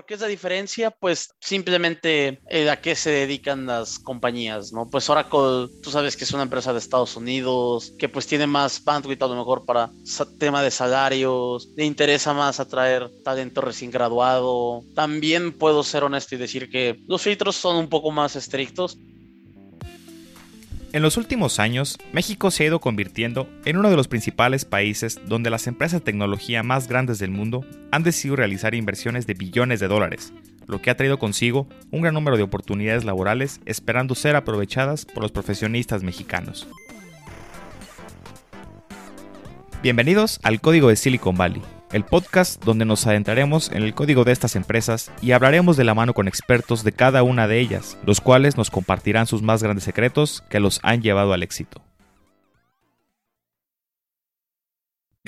¿Por qué es la diferencia? Pues simplemente eh, a qué se dedican las compañías, ¿no? Pues Oracle, tú sabes que es una empresa de Estados Unidos, que pues tiene más bandwidth a lo mejor para tema de salarios, le interesa más atraer talento recién graduado. También puedo ser honesto y decir que los filtros son un poco más estrictos. En los últimos años, México se ha ido convirtiendo en uno de los principales países donde las empresas de tecnología más grandes del mundo han decidido realizar inversiones de billones de dólares, lo que ha traído consigo un gran número de oportunidades laborales esperando ser aprovechadas por los profesionistas mexicanos. Bienvenidos al Código de Silicon Valley el podcast donde nos adentraremos en el código de estas empresas y hablaremos de la mano con expertos de cada una de ellas, los cuales nos compartirán sus más grandes secretos que los han llevado al éxito.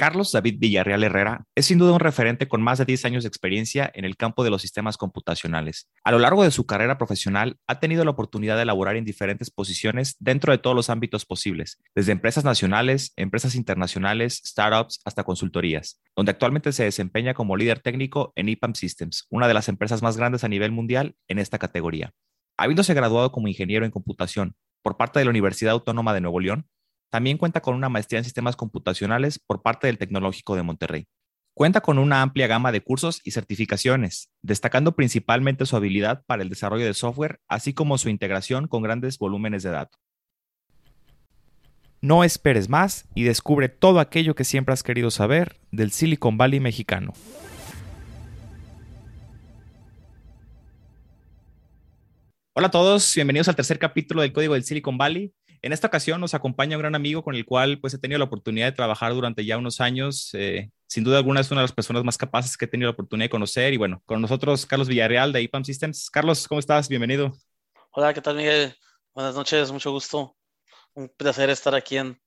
Carlos David Villarreal Herrera es sin duda un referente con más de 10 años de experiencia en el campo de los sistemas computacionales. A lo largo de su carrera profesional ha tenido la oportunidad de elaborar en diferentes posiciones dentro de todos los ámbitos posibles, desde empresas nacionales, empresas internacionales, startups hasta consultorías, donde actualmente se desempeña como líder técnico en EPAM Systems, una de las empresas más grandes a nivel mundial en esta categoría. Habiéndose graduado como ingeniero en computación por parte de la Universidad Autónoma de Nuevo León, también cuenta con una maestría en sistemas computacionales por parte del Tecnológico de Monterrey. Cuenta con una amplia gama de cursos y certificaciones, destacando principalmente su habilidad para el desarrollo de software, así como su integración con grandes volúmenes de datos. No esperes más y descubre todo aquello que siempre has querido saber del Silicon Valley mexicano. Hola a todos, bienvenidos al tercer capítulo del Código del Silicon Valley. En esta ocasión nos acompaña un gran amigo con el cual pues he tenido la oportunidad de trabajar durante ya unos años. Eh, sin duda alguna es una de las personas más capaces que he tenido la oportunidad de conocer. Y bueno, con nosotros Carlos Villarreal de IPAM Systems. Carlos, ¿cómo estás? Bienvenido. Hola, ¿qué tal Miguel? Buenas noches, mucho gusto. Un placer estar aquí en,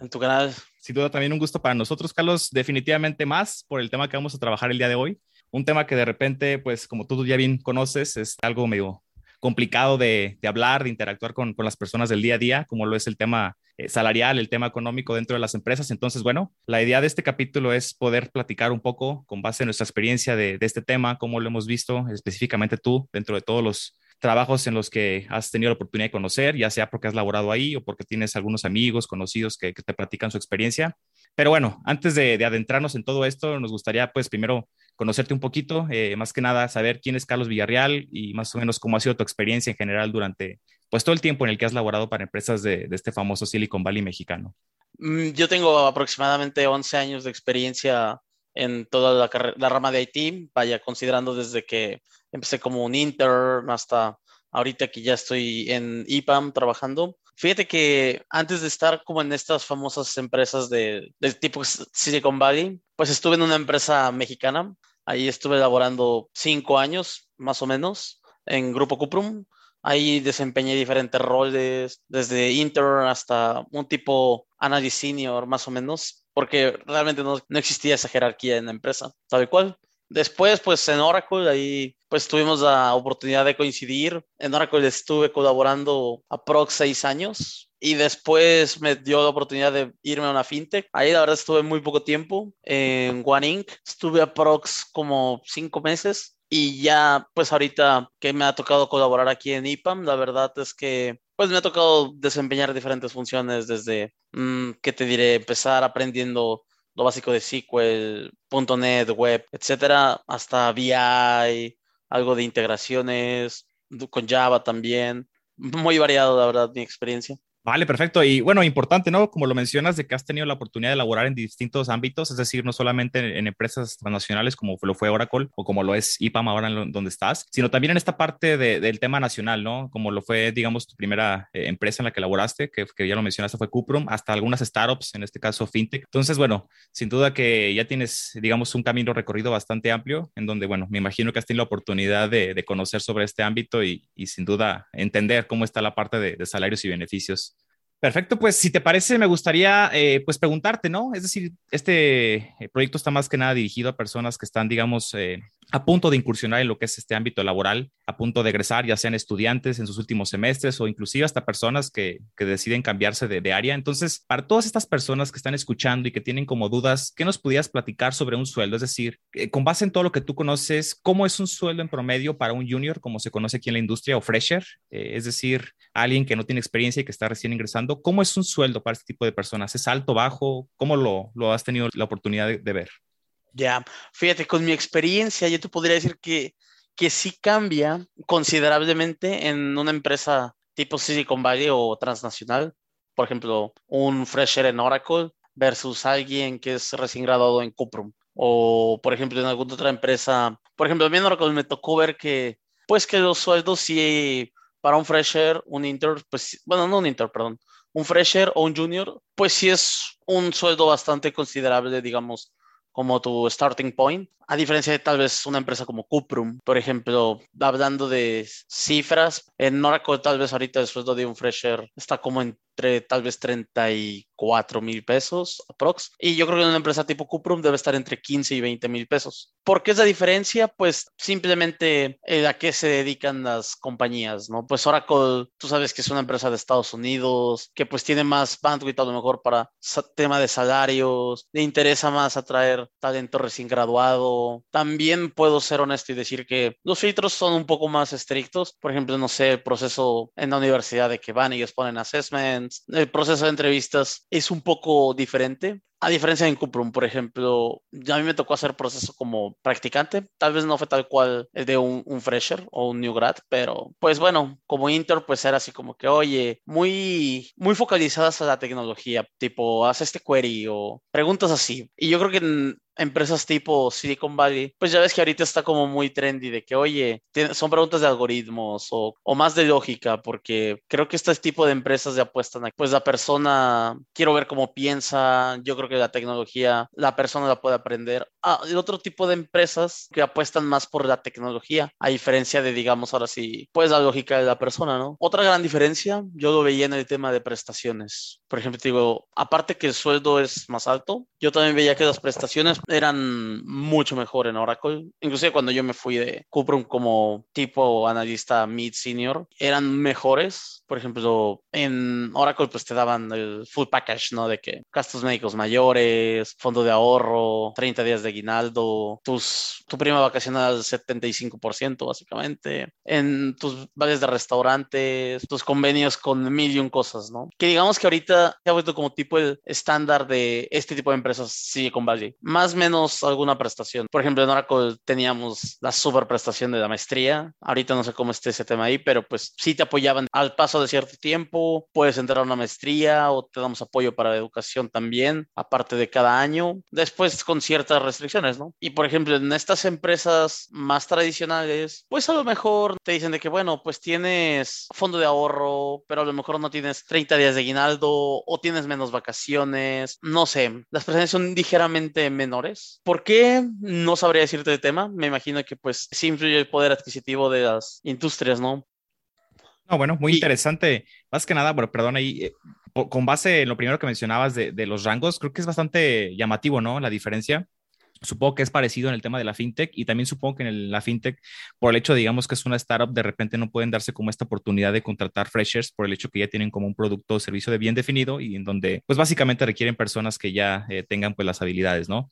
en tu canal. Sin duda también un gusto para nosotros, Carlos. Definitivamente más por el tema que vamos a trabajar el día de hoy. Un tema que de repente, pues como tú ya bien conoces, es algo medio complicado de, hablar, de interactuar con, las personas del día a día, como lo es el tema eh, salarial, el tema económico dentro de las empresas. Entonces, bueno, la idea de este capítulo es poder platicar un poco con base en nuestra experiencia de este tema, cómo lo hemos visto específicamente tú dentro de todos los trabajos en los que has tenido la oportunidad de conocer, ya sea porque has laborado ahí o porque tienes algunos amigos, conocidos que, te platican su experiencia. Pero bueno, antes de, adentrarnos en todo esto, nos gustaría pues primero conocerte un poquito, eh, más que nada saber quién es Carlos Villarreal y más o menos cómo ha sido tu experiencia en general durante pues todo el tiempo en el que has laborado para empresas de, este famoso Silicon Valley mexicano. Mm, yo tengo aproximadamente 11 años de experiencia en toda la, rama de IT, vaya, considerando desde que empecé como un intern hasta ahorita que ya estoy en IPAM trabajando. Fíjate que antes de estar como en estas famosas empresas de, de tipo Silicon Valley, pues estuve en una empresa mexicana. Ahí estuve laborando cinco años, más o menos, en Grupo Cuprum. Ahí desempeñé diferentes roles, desde intern hasta un tipo analyst senior, más o menos, porque realmente no, no existía esa jerarquía en la empresa, tal cual. Después, pues en Oracle, ahí pues tuvimos la oportunidad de coincidir. En Oracle estuve colaborando aprox seis años y después me dio la oportunidad de irme a una fintech. Ahí la verdad estuve muy poco tiempo. En One Inc. estuve aprox como cinco meses y ya, pues ahorita que me ha tocado colaborar aquí en IPAM, la verdad es que pues me ha tocado desempeñar diferentes funciones desde, mm, ¿qué te diré? Empezar aprendiendo lo básico de SQL, .NET, web, etcétera, hasta VI, algo de integraciones, con Java también. Muy variado, la verdad, mi experiencia. Vale, perfecto. Y bueno, importante, ¿no? Como lo mencionas, de que has tenido la oportunidad de elaborar en distintos ámbitos, es decir, no solamente en, empresas transnacionales como lo fue Oracle o como lo es IPAM ahora en donde estás, sino también en esta parte del tema nacional, ¿no? Como lo fue, digamos, tu primera eh, empresa en la que elaboraste, que, ya lo mencionaste, fue Cuprum, hasta algunas startups, en este caso FinTech. Entonces, bueno, sin duda que ya tienes, digamos, un camino recorrido bastante amplio, en donde, bueno, me imagino que has tenido la oportunidad de, conocer sobre este ámbito y, sin duda entender cómo está la parte de salarios y beneficios Perfecto, pues si te parece, me gustaría eh, pues preguntarte, ¿no? Es decir, este eh, proyecto está más que nada dirigido a personas que están, digamos, eh, a punto de incursionar en lo que es este ámbito laboral, a punto de egresar, ya sean estudiantes en sus últimos semestres o inclusive hasta personas que, que deciden cambiarse de, área. Entonces, para todas estas personas que están escuchando y que tienen como dudas, ¿qué nos pudieras platicar sobre un sueldo? Es decir, eh, con base en todo lo que tú conoces, ¿cómo es un sueldo en promedio para un junior, como se conoce aquí en la industria, o fresher? Eh, es decir, alguien que no tiene experiencia y que está recién ingresando, ¿cómo es un sueldo para este tipo de personas? ¿Es alto, bajo? ¿Cómo lo, lo has tenido la oportunidad de ver? Ya, fíjate, con mi experiencia yo te podría decir que, que sí cambia considerablemente en una empresa tipo Silicon Valley o transnacional. Por ejemplo, un fresher en Oracle versus alguien que es recién graduado en Cuprum. O, por ejemplo, en alguna otra empresa. Por ejemplo, a mí en Oracle me tocó ver que, pues que los sueldos sí, para un fresher, un inter, pues, bueno, no un inter, perdón, un fresher o un junior, pues sí es un sueldo bastante considerable, digamos, como tu starting point, a diferencia de tal vez una empresa como Cuprum, por ejemplo, hablando de cifras, en Oracle tal vez ahorita el sueldo de un fresher está como entre tal vez 34 mil pesos aprox. Y yo creo que en una empresa tipo Cuprum debe estar entre 15 y 20 mil pesos. ¿Por qué es la diferencia? Pues simplemente eh, a qué se dedican las compañías, ¿no? Pues Oracle, tú sabes que es una empresa de Estados Unidos, que pues tiene más bandwidth a lo mejor para tema de salarios, le interesa más atraer talento recién graduado también puedo ser honesto y decir que los filtros son un poco más estrictos. Por ejemplo, no sé, el proceso en la universidad de que van y ellos ponen assessments, el proceso de entrevistas es un poco diferente. A diferencia en Cuprum, por ejemplo, a mí me tocó hacer proceso como practicante. Tal vez no fue tal cual el de un, un, fresher o un new grad, pero pues bueno, como inter, pues era así como que, oye, muy, muy focalizadas a la tecnología, tipo, haz este query o preguntas así. Y yo creo que en, empresas tipo Silicon Valley, pues ya ves que ahorita está como muy trendy de que, oye, son preguntas de algoritmos o, o, más de lógica, porque creo que este tipo de empresas ya apuestan pues la persona, quiero ver cómo piensa, yo creo que la tecnología, la persona la puede aprender. Ah, el otro tipo de empresas que apuestan más por la tecnología, a diferencia de, digamos, ahora sí, pues la lógica de la persona, ¿no? Otra gran diferencia, yo lo veía en el tema de prestaciones. Por ejemplo, digo, aparte que el sueldo es más alto, yo también veía que las prestaciones eran mucho mejor en Oracle. Inclusive cuando yo me fui de Cuprum como tipo analista mid senior, eran mejores. Por ejemplo, en Oracle pues te daban el full package, ¿no? De que gastos médicos mayores, fondo de ahorro, 30 días de aguinaldo, tus, tu prima vacacional al 75% básicamente, en tus vales de restaurantes, tus convenios con mil y un cosas, ¿no? Que digamos que ahorita se ha vuelto como tipo el estándar de este tipo de empresas Silicon Valley. Más menos alguna prestación. Por ejemplo, en Oracle teníamos la super prestación de la maestría. Ahorita no sé cómo esté ese tema ahí, pero pues sí te apoyaban al paso de cierto tiempo. Puedes entrar a una maestría o te damos apoyo para la educación también, aparte de cada año. Después con ciertas restricciones, ¿no? Y por ejemplo, en estas empresas más tradicionales, pues a lo mejor te dicen de que, bueno, pues tienes fondo de ahorro, pero a lo mejor no tienes 30 días de aguinaldo o tienes menos vacaciones. No sé, las prestaciones son ligeramente menores ¿Por qué? No sabría decirte el tema. Me imagino que pues sí influye el poder adquisitivo de las industrias, ¿no? No, bueno, muy y... interesante. Más que nada, bueno, perdón, ahí, eh, con base en lo primero que mencionabas de, de, los rangos, creo que es bastante llamativo, ¿no? La diferencia. Supongo que es parecido en el tema de la fintech y también supongo que en el, la fintech, por el hecho, digamos, que es una startup, de repente no pueden darse como esta oportunidad de contratar freshers por el hecho que ya tienen como un producto o servicio de bien definido y en donde, pues básicamente requieren personas que ya eh, tengan pues las habilidades, ¿no?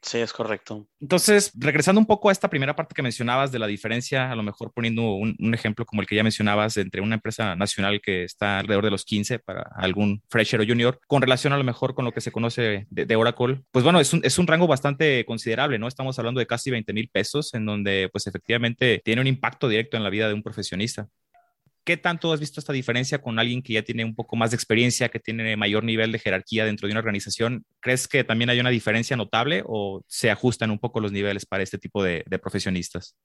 Sí, es correcto. Entonces, regresando un poco a esta primera parte que mencionabas de la diferencia, a lo mejor poniendo un, ejemplo como el que ya mencionabas entre una empresa nacional que está alrededor de los 15 para algún fresher o junior, con relación a lo mejor con lo que se conoce de, de Oracle, pues bueno, es un, es un, rango bastante considerable, ¿no? Estamos hablando de casi 20 mil pesos, en donde pues efectivamente tiene un impacto directo en la vida de un profesionista. ¿Qué tanto has visto esta diferencia con alguien que ya tiene un poco más de experiencia, que tiene mayor nivel de jerarquía dentro de una organización? ¿Crees que también hay una diferencia notable o se ajustan un poco los niveles para este tipo de, profesionistas?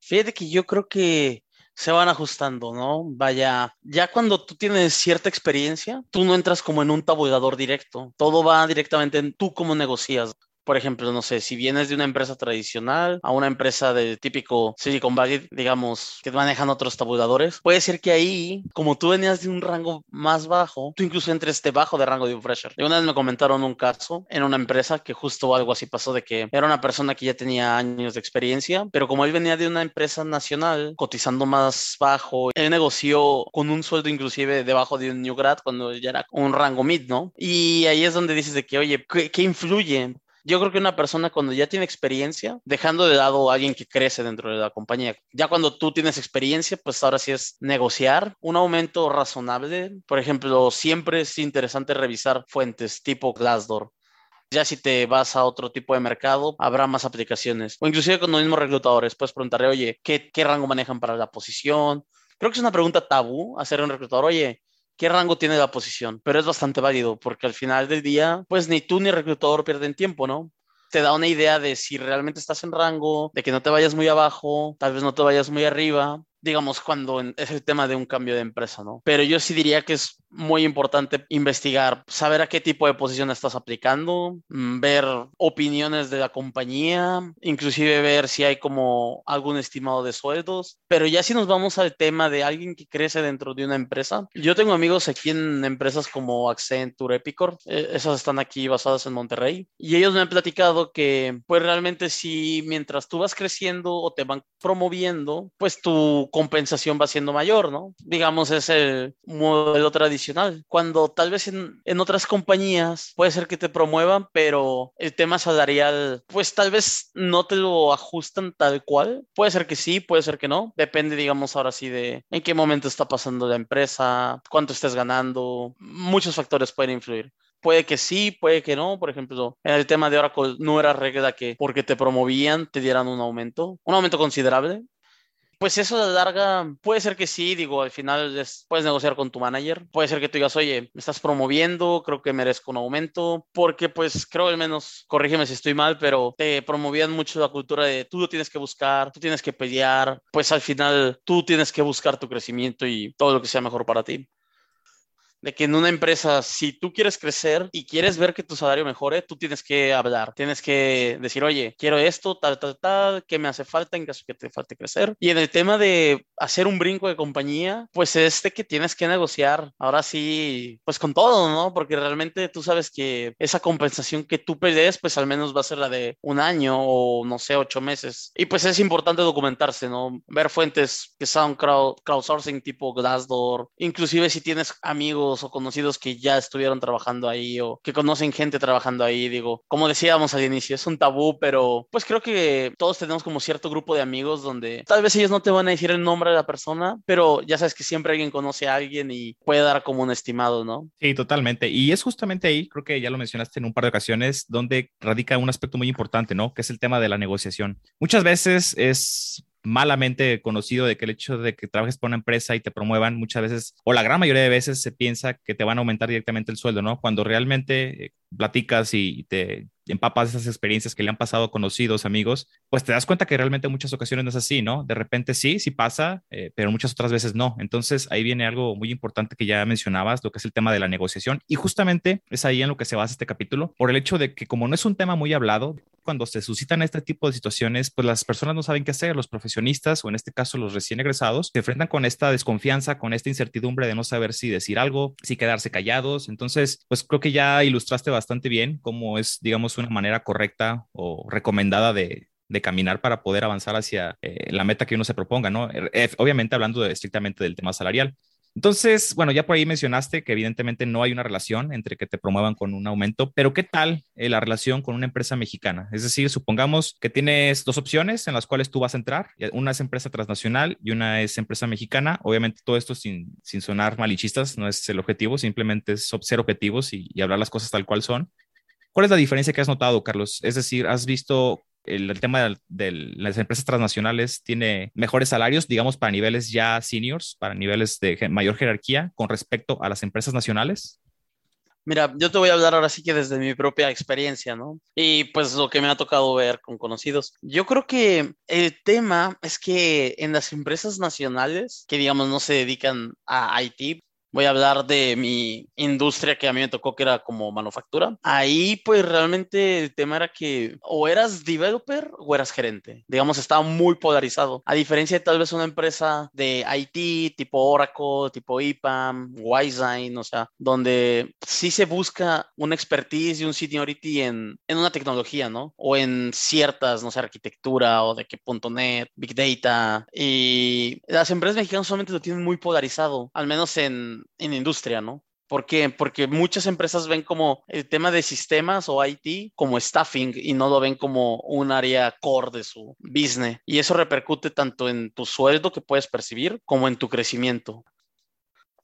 Fíjate que yo creo que se van ajustando, ¿no? Vaya, ya cuando tú tienes cierta experiencia, tú no entras como en un tabulador directo, todo va directamente en tú cómo negocias. Por ejemplo, no sé, si vienes de una empresa tradicional a una empresa de típico Silicon Valley, digamos, que manejan otros tabuladores, puede ser que ahí, como tú venías de un rango más bajo, tú incluso entres debajo de rango de un fresher. Y una vez me comentaron un caso en una empresa que justo algo así pasó de que era una persona que ya tenía años de experiencia, pero como él venía de una empresa nacional cotizando más bajo, él negoció con un sueldo inclusive debajo de un New Grad cuando ya era un rango mid, ¿no? Y ahí es donde dices de que, oye, ¿qué, qué influye? Yo creo que una persona cuando ya tiene experiencia, dejando de lado a alguien que crece dentro de la compañía, ya cuando tú tienes experiencia, pues ahora sí es negociar un aumento razonable. Por ejemplo, siempre es interesante revisar fuentes tipo Glassdoor. Ya si te vas a otro tipo de mercado, habrá más aplicaciones. O inclusive con los mismos reclutadores, puedes preguntarle, oye, ¿qué, rango manejan para la posición? Creo que es una pregunta tabú hacer un reclutador, oye, qué rango tiene la posición, pero es bastante válido porque al final del día, pues ni tú ni el reclutador pierden tiempo, ¿no? Te da una idea de si realmente estás en rango, de que no te vayas muy abajo, tal vez no te vayas muy arriba, digamos, cuando es el tema de un cambio de empresa, ¿no? Pero yo sí diría que es muy importante investigar, saber a qué tipo de posición estás aplicando, mm, ver opiniones de la compañía, inclusive ver si hay como algún estimado de sueldos. Pero ya si nos vamos al tema de alguien que crece dentro de una empresa, yo tengo amigos aquí en empresas como Accenture, Epicor, eh, esas están aquí basadas en Monterrey, y ellos me han platicado que pues realmente si mientras tú vas creciendo o te van promoviendo, pues tu compensación va siendo mayor, ¿no? Digamos, es el modelo tradicional. Cuando tal vez en, otras compañías puede ser que te promuevan, pero el tema salarial, pues tal vez no te lo ajustan tal cual. Puede ser que sí, puede ser que no. Depende, digamos, ahora sí de en qué momento está pasando la empresa, cuánto estés ganando. Muchos factores pueden influir. Puede que sí, puede que no. Por ejemplo, en el tema de Oracle no era regla que porque te promovían te dieran un aumento, un aumento considerable pues eso la larga puede ser que sí, digo, al final puedes negociar con tu manager, puede ser que tú digas, oye, me estás promoviendo, creo que merezco un aumento, porque pues creo al menos, corrígeme si estoy mal, pero te promovían mucho la cultura de tú lo tienes que buscar, tú tienes que pelear, pues al final tú tienes que buscar tu crecimiento y todo lo que sea mejor para ti de que en una empresa, si tú quieres crecer y quieres ver que tu salario mejore, tú tienes que hablar, tienes que decir, oye, quiero esto, tal, tal, tal, ¿qué me hace falta en caso que te falte crecer? Y en el tema de hacer un brinco de compañía, pues es de que tienes que negociar, ahora sí, pues con todo, ¿no? Porque realmente tú sabes que esa compensación que tú pedes, pues al menos va a ser la de un año o no sé, ocho meses. Y pues es importante documentarse, ¿no? Ver fuentes que son crowd, crowdsourcing tipo Glassdoor, inclusive si tienes amigos o conocidos que ya estuvieron trabajando ahí o que conocen gente trabajando ahí, digo, como decíamos al inicio, es un tabú, pero pues creo que todos tenemos como cierto grupo de amigos donde tal vez ellos no te van a decir el nombre de la persona, pero ya sabes que siempre alguien conoce a alguien y puede dar como un estimado, ¿no? Sí, totalmente. Y es justamente ahí, creo que ya lo mencionaste en un par de ocasiones, donde radica un aspecto muy importante, ¿no? Que es el tema de la negociación. Muchas veces es malamente conocido de que el hecho de que trabajes por una empresa y te promuevan muchas veces, o la gran mayoría de veces se piensa que te van a aumentar directamente el sueldo, ¿no? Cuando realmente eh, platicas y te empapas esas experiencias que le han pasado a conocidos, amigos, pues te das cuenta que realmente en muchas ocasiones no es así, ¿no? De repente sí, sí pasa, eh, pero muchas otras veces no. Entonces ahí viene algo muy importante que ya mencionabas, lo que es el tema de la negociación. Y justamente es ahí en lo que se basa este capítulo, por el hecho de que como no es un tema muy hablado, cuando se suscitan este tipo de situaciones, pues las personas no saben qué hacer, los profesionistas o en este caso los recién egresados se enfrentan con esta desconfianza, con esta incertidumbre de no saber si decir algo, si quedarse callados. Entonces, pues creo que ya ilustraste bastante bien cómo es, digamos, una manera correcta o recomendada de, caminar para poder avanzar hacia eh, la meta que uno se proponga, ¿no? Eh, obviamente hablando estrictamente del tema salarial. Entonces, bueno, ya por ahí mencionaste que evidentemente no hay una relación entre que te promuevan con un aumento, pero ¿qué tal eh, la relación con una empresa mexicana? Es decir, supongamos que tienes dos opciones en las cuales tú vas a entrar. Una es empresa transnacional y una es empresa mexicana. Obviamente todo esto sin, sin sonar malichistas, no es el objetivo, simplemente es ser objetivos y, y hablar las cosas tal cual son. ¿Cuál es la diferencia que has notado, Carlos? Es decir, ¿has visto el, tema de, las empresas transnacionales tiene mejores salarios, digamos, para niveles ya seniors, para niveles de mayor jerarquía con respecto a las empresas nacionales? Mira, yo te voy a hablar ahora sí que desde mi propia experiencia, ¿no? Y pues lo que me ha tocado ver con conocidos. Yo creo que el tema es que en las empresas nacionales, que digamos no se dedican a IT, voy a hablar de mi industria que a mí me tocó, que era como manufactura. Ahí, pues realmente el tema era que o eras developer o eras gerente. Digamos, estaba muy polarizado. A diferencia de tal vez una empresa de IT, tipo Oracle, tipo IPAM, Wiseline, o sea, donde sí se busca una expertise y un seniority en, en una tecnología, ¿no? O en ciertas, no sé, arquitectura o de qué punto net, big data. Y las empresas mexicanas solamente lo tienen muy polarizado, al menos en, en industria, ¿no? ¿Por qué? Porque muchas empresas ven como el tema de sistemas o IT como staffing y no lo ven como un área core de su business. Y eso repercute tanto en tu sueldo que puedes percibir como en tu crecimiento.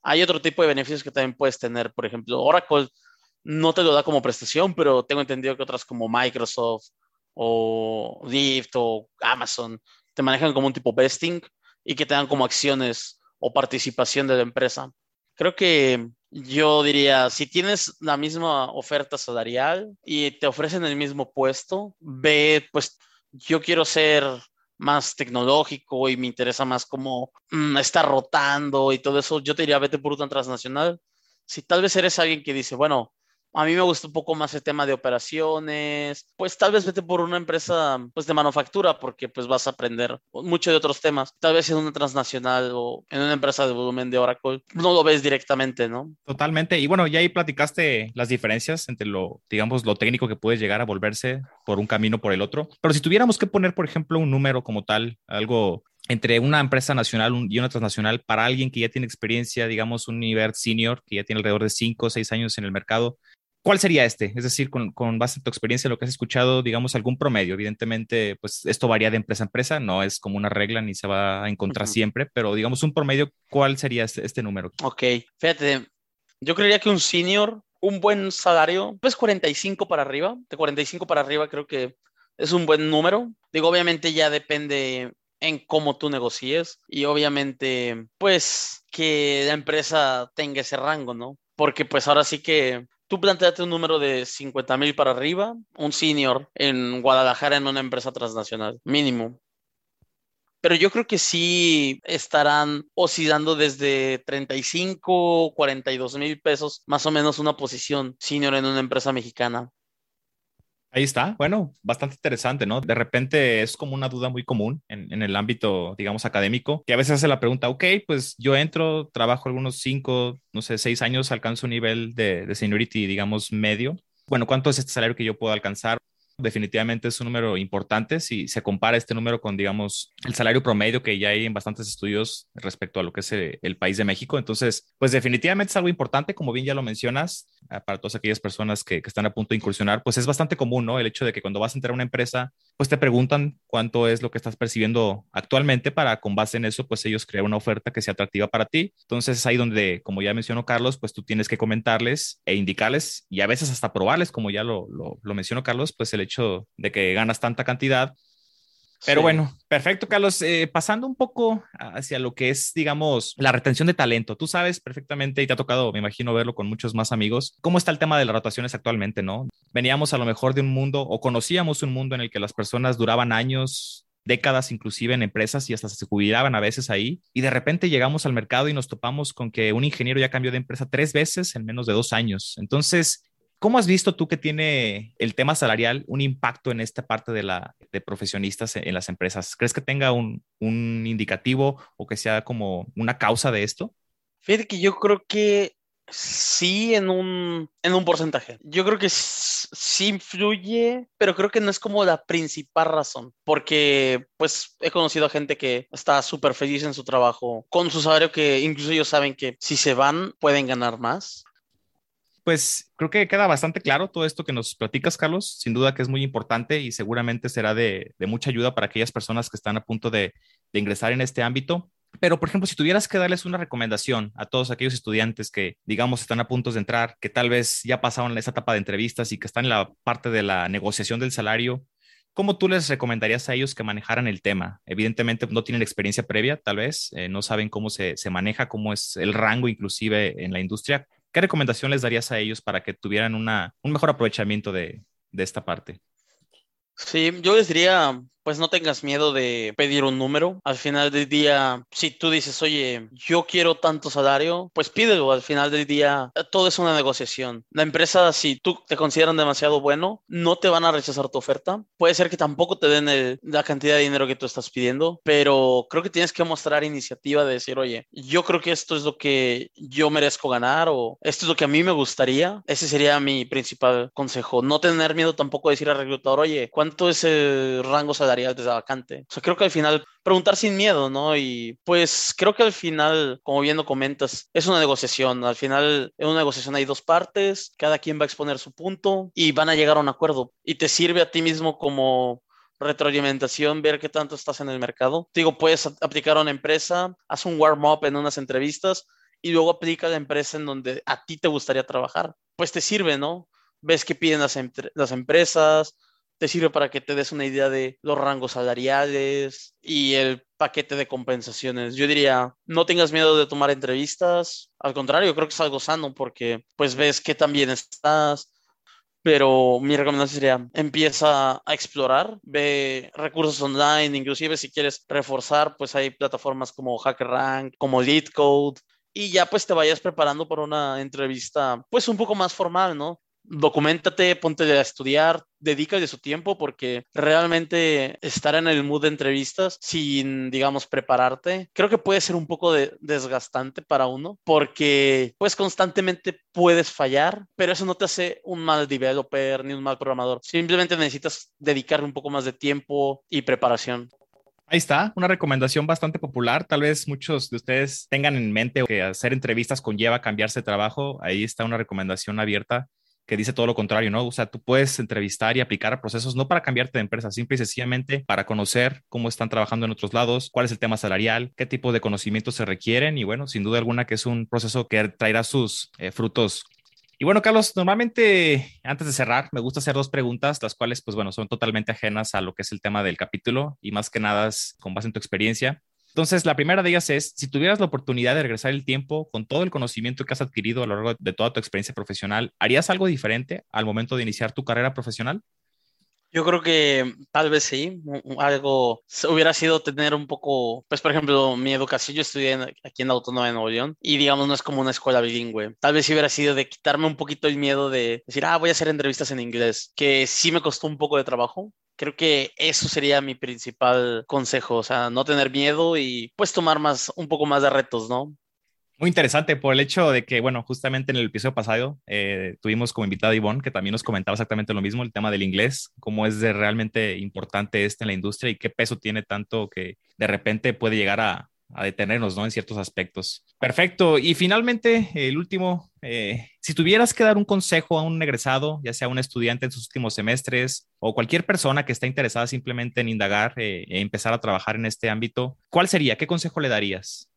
Hay otro tipo de beneficios que también puedes tener. Por ejemplo, Oracle no te lo da como prestación, pero tengo entendido que otras como Microsoft o Lyft o Amazon te manejan como un tipo vesting y que te dan como acciones o participación de la empresa. Creo que yo diría, si tienes la misma oferta salarial y te ofrecen el mismo puesto, ve, pues yo quiero ser más tecnológico y me interesa más como mm, estar rotando y todo eso, yo te diría, vete por una transnacional. Si tal vez eres alguien que dice, bueno, a mí me gusta un poco más el tema de operaciones, pues tal vez vete por una empresa pues de manufactura porque pues vas a aprender mucho de otros temas. Tal vez en una transnacional o en una empresa de volumen de Oracle no lo ves directamente, ¿no? Totalmente. Y bueno, ya ahí platicaste las diferencias entre lo, digamos, lo técnico que puede llegar a volverse por un camino por el otro. Pero si tuviéramos que poner, por ejemplo, un número como tal, algo entre una empresa nacional y una transnacional para alguien que ya tiene experiencia, digamos, un nivel senior, que ya tiene alrededor de 5 o 6 años en el mercado, ¿Cuál sería este? Es decir, con, con, base en tu experiencia, lo que has escuchado, digamos, algún promedio. Evidentemente, pues esto varía de empresa a empresa, no es como una regla ni se va a encontrar siempre, pero digamos un promedio, ¿cuál sería este, este, número? Ok, fíjate, yo creería que un senior, un buen salario, pues 45 para arriba, de 45 para arriba creo que es un buen número. Digo, obviamente ya depende en cómo tú negocies y obviamente, pues que la empresa tenga ese rango, ¿no? Porque pues ahora sí que tú planteate un número de 50 mil para arriba, un senior en Guadalajara en una empresa transnacional, mínimo. Pero yo creo que sí estarán oscilando desde 35, 42 mil pesos, más o menos una posición senior en una empresa mexicana. Ahí está. Bueno, bastante interesante, ¿no? De repente es como una duda muy común en, el ámbito, digamos, académico, que a veces hace la pregunta, ok, pues yo entro, trabajo algunos cinco, no sé, seis años, alcanzo un nivel de, de seniority, digamos, medio. Bueno, ¿cuánto es este salario que yo puedo alcanzar? Definitivamente es un número importante si se compara este número con, digamos, el salario promedio que ya hay en bastantes estudios respecto a lo que es eh, el, país de México. Entonces, pues definitivamente es algo importante, como bien ya lo mencionas, ah, para todas aquellas personas que, que están a punto de incursionar, pues es bastante común, ¿no? El hecho de que cuando vas a entrar a una empresa, pues te preguntan cuánto es lo que estás percibiendo actualmente para con base en eso, pues ellos crear una oferta que sea atractiva para ti. Entonces es ahí donde, como ya mencionó Carlos, pues tú tienes que comentarles e indicarles y a veces hasta probarles, como ya lo, lo, lo mencionó Carlos, pues el hecho de que ganas tanta cantidad pero bueno, perfecto, Carlos. Eh, pasando un poco hacia lo que es, digamos, la retención de talento. Tú sabes perfectamente y te ha tocado, me imagino, verlo con muchos más amigos. ¿Cómo está el tema de las rotaciones actualmente, no? Veníamos a lo mejor de un mundo o conocíamos un mundo en el que las personas duraban años décadas inclusive en empresas y hasta se jubilaban a veces ahí. Y de repente llegamos al mercado y nos topamos con que un ingeniero ya cambió de empresa tres veces en menos de dos años. Entonces, ¿Cómo has visto tú que tiene el tema salarial un impacto en esta parte de, la, de profesionistas en, las empresas? ¿Crees que tenga un, un, indicativo o que sea como una causa de esto? Fíjate que yo creo que sí en un, en un porcentaje. Yo creo que sí influye, pero creo que no es como la principal razón, porque pues he conocido a gente que está súper feliz en su trabajo, con su salario que incluso ellos saben que si se van pueden ganar más pues creo que queda bastante claro todo esto que nos platicas, Carlos. Sin duda que es muy importante y seguramente será de, mucha ayuda para aquellas personas que están a punto de, ingresar en este ámbito. Pero, por ejemplo, si tuvieras que darles una recomendación a todos aquellos estudiantes que, digamos, están a punto de entrar, que tal vez ya pasaron esa etapa de entrevistas y que están en la parte de la negociación del salario, ¿cómo tú les recomendarías a ellos que manejaran el tema? Evidentemente no tienen experiencia previa, tal vez, eh, no saben cómo se, se, maneja, cómo es el rango inclusive en la industria. ¿Qué recomendación les darías a ellos para que tuvieran una, un mejor aprovechamiento de, de esta parte? Sí, yo les diría, pues no tengas miedo de pedir un número. Al final del día, si tú dices, oye, yo quiero tanto salario, pues pídelo. Al final del día, todo es una negociación. La empresa, si tú te consideran demasiado bueno, no te van a rechazar tu oferta. Puede ser que tampoco te den la cantidad de dinero que tú estás pidiendo, pero creo que tienes que mostrar iniciativa de decir, oye, yo creo que esto es lo que yo merezco ganar o esto es lo que a mí me gustaría. Ese sería mi principal consejo. No tener miedo tampoco de decir al reclutador, oye, ¿cuánto es el rango salarial? De esa vacante. O sea, creo que al final preguntar sin miedo, ¿no? Y pues creo que al final, como bien lo comentas, es una negociación. Al final, en una negociación hay dos partes, cada quien va a exponer su punto y van a llegar a un acuerdo. Y te sirve a ti mismo como retroalimentación, ver qué tanto estás en el mercado. Digo, puedes aplicar a una empresa, haz un warm-up en unas entrevistas y luego aplica a la empresa en donde a ti te gustaría trabajar. Pues te sirve, ¿no? Ves qué piden las, las empresas, te sirve para que te des una idea de los rangos salariales y el paquete de compensaciones. Yo diría, no tengas miedo de tomar entrevistas, al contrario, creo que es algo sano porque pues ves que también estás, pero mi recomendación sería empieza a explorar, ve recursos online, inclusive si quieres reforzar, pues hay plataformas como HackerRank, como LeetCode y ya pues te vayas preparando para una entrevista pues un poco más formal, ¿no? Documentate, ponte a estudiar, dedica de su tiempo porque realmente estar en el mood de entrevistas sin, digamos, prepararte, creo que puede ser un poco desgastante para uno porque pues constantemente puedes fallar, pero eso no te hace un mal developer ni un mal programador. Simplemente necesitas dedicarle un poco más de tiempo y preparación. Ahí está, una recomendación bastante popular. Tal vez muchos de ustedes tengan en mente que hacer entrevistas conlleva cambiarse de trabajo. Ahí está una recomendación abierta que dice todo lo contrario, ¿no? O sea, tú puedes entrevistar y aplicar procesos no para cambiarte de empresa, simple y sencillamente para conocer cómo están trabajando en otros lados, cuál es el tema salarial, qué tipo de conocimientos se requieren y bueno, sin duda alguna que es un proceso que traerá sus eh, frutos y bueno, Carlos, normalmente antes de cerrar, me gusta hacer dos preguntas, las cuales, pues bueno, son totalmente ajenas a lo que es el tema del capítulo y más que nada es con base en tu experiencia. Entonces, la primera de ellas es, si tuvieras la oportunidad de regresar el tiempo con todo el conocimiento que has adquirido a lo largo de toda tu experiencia profesional, ¿harías algo diferente al momento de iniciar tu carrera profesional? Yo creo que tal vez sí, algo hubiera sido tener un poco, pues por ejemplo, mi educación, yo estudié aquí en Autónoma de Nuevo León y digamos no es como una escuela bilingüe. Tal vez sí hubiera sido de quitarme un poquito el miedo de decir, ah, voy a hacer entrevistas en inglés, que sí me costó un poco de trabajo, Creo que eso sería mi principal consejo, o sea, no tener miedo y pues tomar más, un poco más de retos, ¿no? Muy interesante por el hecho de que, bueno, justamente en el episodio pasado eh, tuvimos como invitada a Ivonne, que también nos comentaba exactamente lo mismo, el tema del inglés, cómo es de realmente importante este en la industria y qué peso tiene tanto que de repente puede llegar a, detenernos, ¿no? En ciertos aspectos. Perfecto. Y finalmente, el último, eh, si tuvieras que dar un consejo a un egresado, ya sea un estudiante en sus últimos semestres o cualquier persona que esté interesada simplemente en indagar eh, e empezar a trabajar en este ámbito, ¿cuál sería? ¿Qué consejo le darías?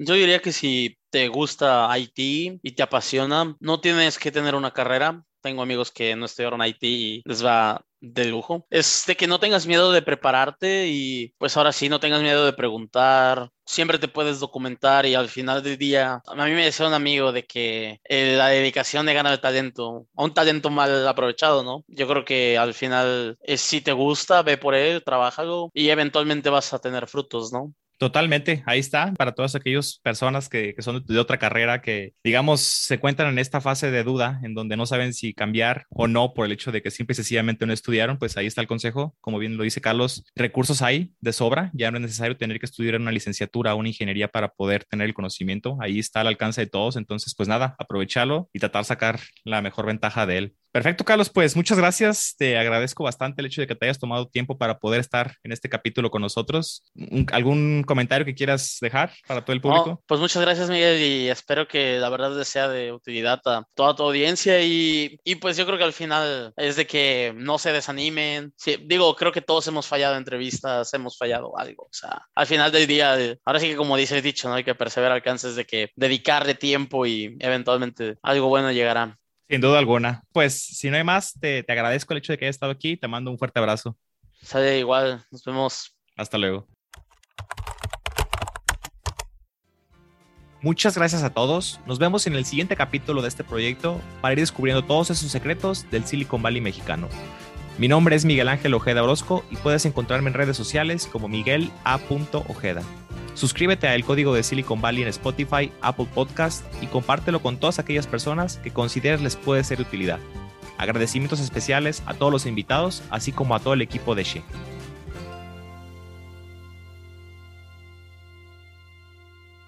Yo diría que si te gusta IT y te apasiona, no tienes que tener una carrera, tengo amigos que no estudiaron IT y les va de lujo. Es de que no tengas miedo de prepararte y pues ahora sí, no tengas miedo de preguntar. Siempre te puedes documentar y al final del día, a mí me decía un amigo de que eh, la dedicación le gana el talento, a un talento mal aprovechado, ¿no? Yo creo que al final, es, si te gusta, ve por él, trabájalo y eventualmente vas a tener frutos, ¿no? Totalmente, ahí está, para todas aquellas personas que, son de otra carrera que, digamos, se encuentran en esta fase de duda, en donde no saben si cambiar o no por el hecho de que simple y sencillamente no estudiaron, pues ahí está el consejo, como bien lo dice Carlos, recursos hay de sobra, ya no es necesario tener que estudiar una licenciatura o una ingeniería para poder tener el conocimiento, ahí está al alcance de todos, entonces pues nada, aprovechalo y tratar de sacar la mejor ventaja de él. Perfecto, Carlos. Pues muchas gracias. Te agradezco bastante el hecho de que te hayas tomado tiempo para poder estar en este capítulo con nosotros. ¿Algún comentario que quieras dejar para todo el público? pues muchas gracias, Miguel, y espero que la verdad sea de utilidad a toda tu audiencia. Y, y pues yo creo que al final es de que no se desanimen. Sí, digo, creo que todos hemos fallado en entrevistas, hemos fallado algo. O sea, al final del día, ahora sí que como dice el dicho, ¿no? hay que perseverar alcances de que dedicarle tiempo y eventualmente algo bueno llegará. Sin duda alguna. Pues si no hay más, te, te agradezco el hecho de que hayas estado aquí. Te mando un fuerte abrazo. Sale igual. Nos vemos. Hasta luego. Muchas gracias a todos. Nos vemos en el siguiente capítulo de este proyecto para ir descubriendo todos esos secretos del Silicon Valley mexicano. Mi nombre es Miguel Ángel Ojeda Orozco y puedes encontrarme en redes sociales como Miguel A. Ojeda. Suscríbete a El Código de Silicon Valley en Spotify, Apple Podcast y compártelo con todas aquellas personas que consideres les puede ser de utilidad. Agradecimientos especiales a todos los invitados, así como a todo el equipo de She.